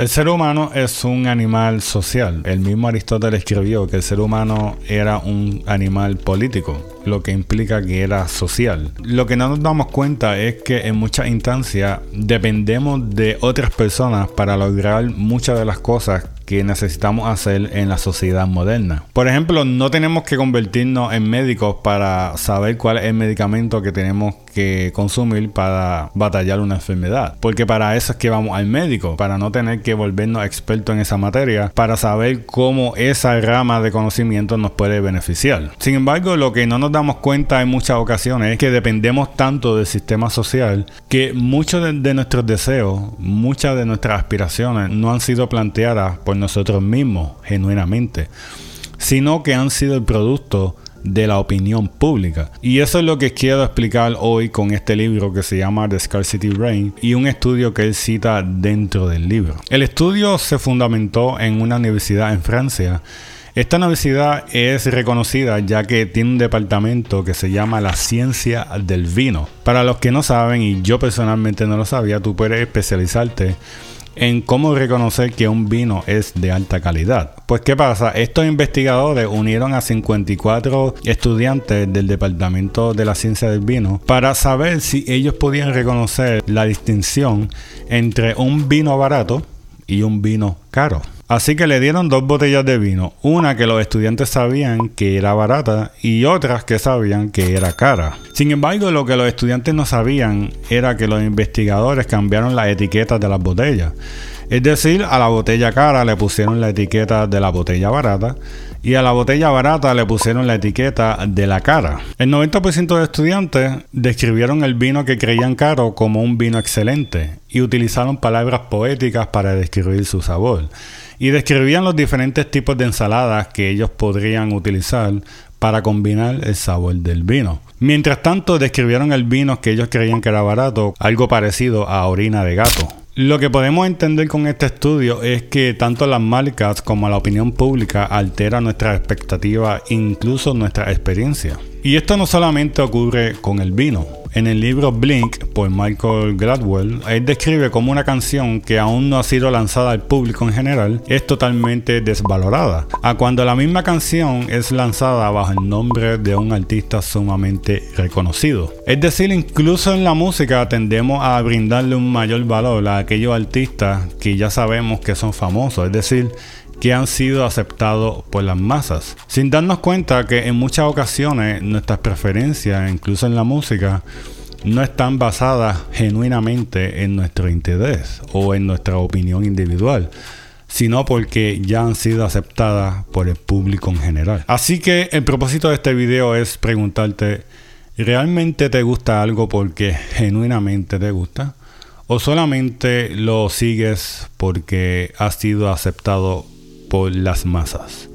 El ser humano es un animal social. El mismo Aristóteles escribió que el ser humano era un animal político, lo que implica que era social. Lo que no nos damos cuenta es que en muchas instancias dependemos de otras personas para lograr muchas de las cosas que necesitamos hacer en la sociedad moderna. Por ejemplo, no tenemos que convertirnos en médicos para saber cuál es el medicamento que tenemos que consumir para batallar una enfermedad. Porque para eso es que vamos al médico, para no tener que volvernos expertos en esa materia, para saber cómo esa rama de conocimiento nos puede beneficiar. Sin embargo, lo que no nos damos cuenta en muchas ocasiones es que dependemos tanto del sistema social que muchos de, de nuestros deseos, muchas de nuestras aspiraciones no han sido planteadas por nosotros mismos, genuinamente, sino que han sido el producto de la opinión pública. Y eso es lo que quiero explicar hoy con este libro que se llama The Scarcity Brain y un estudio que él cita dentro del libro. El estudio se fundamentó en una universidad en Francia. Esta universidad es reconocida ya que tiene un departamento que se llama la ciencia del vino. Para los que no saben, y yo personalmente no lo sabía, tú puedes especializarte en cómo reconocer que un vino es de alta calidad. Pues ¿qué pasa? Estos investigadores unieron a 54 estudiantes del Departamento de la Ciencia del Vino para saber si ellos podían reconocer la distinción entre un vino barato y un vino caro. Así que le dieron dos botellas de vino, una que los estudiantes sabían que era barata y otras que sabían que era cara. Sin embargo, lo que los estudiantes no sabían era que los investigadores cambiaron las etiquetas de las botellas. Es decir, a la botella cara le pusieron la etiqueta de la botella barata y a la botella barata le pusieron la etiqueta de la cara. El 90% de estudiantes describieron el vino que creían caro como un vino excelente y utilizaron palabras poéticas para describir su sabor. Y describían los diferentes tipos de ensaladas que ellos podrían utilizar para combinar el sabor del vino. Mientras tanto, describieron el vino que ellos creían que era barato, algo parecido a orina de gato. Lo que podemos entender con este estudio es que tanto las marcas como la opinión pública alteran nuestra expectativa, incluso nuestra experiencia. Y esto no solamente ocurre con el vino. En el libro Blink por Michael Gladwell, él describe como una canción que aún no ha sido lanzada al público en general es totalmente desvalorada, a cuando la misma canción es lanzada bajo el nombre de un artista sumamente reconocido. Es decir, incluso en la música tendemos a brindarle un mayor valor a aquellos artistas que ya sabemos que son famosos, es decir, que han sido aceptados por las masas, sin darnos cuenta que en muchas ocasiones nuestras preferencias, incluso en la música, no están basadas genuinamente en nuestro interés o en nuestra opinión individual, sino porque ya han sido aceptadas por el público en general. Así que el propósito de este video es preguntarte, ¿realmente te gusta algo porque genuinamente te gusta? ¿O solamente lo sigues porque ha sido aceptado por las masas.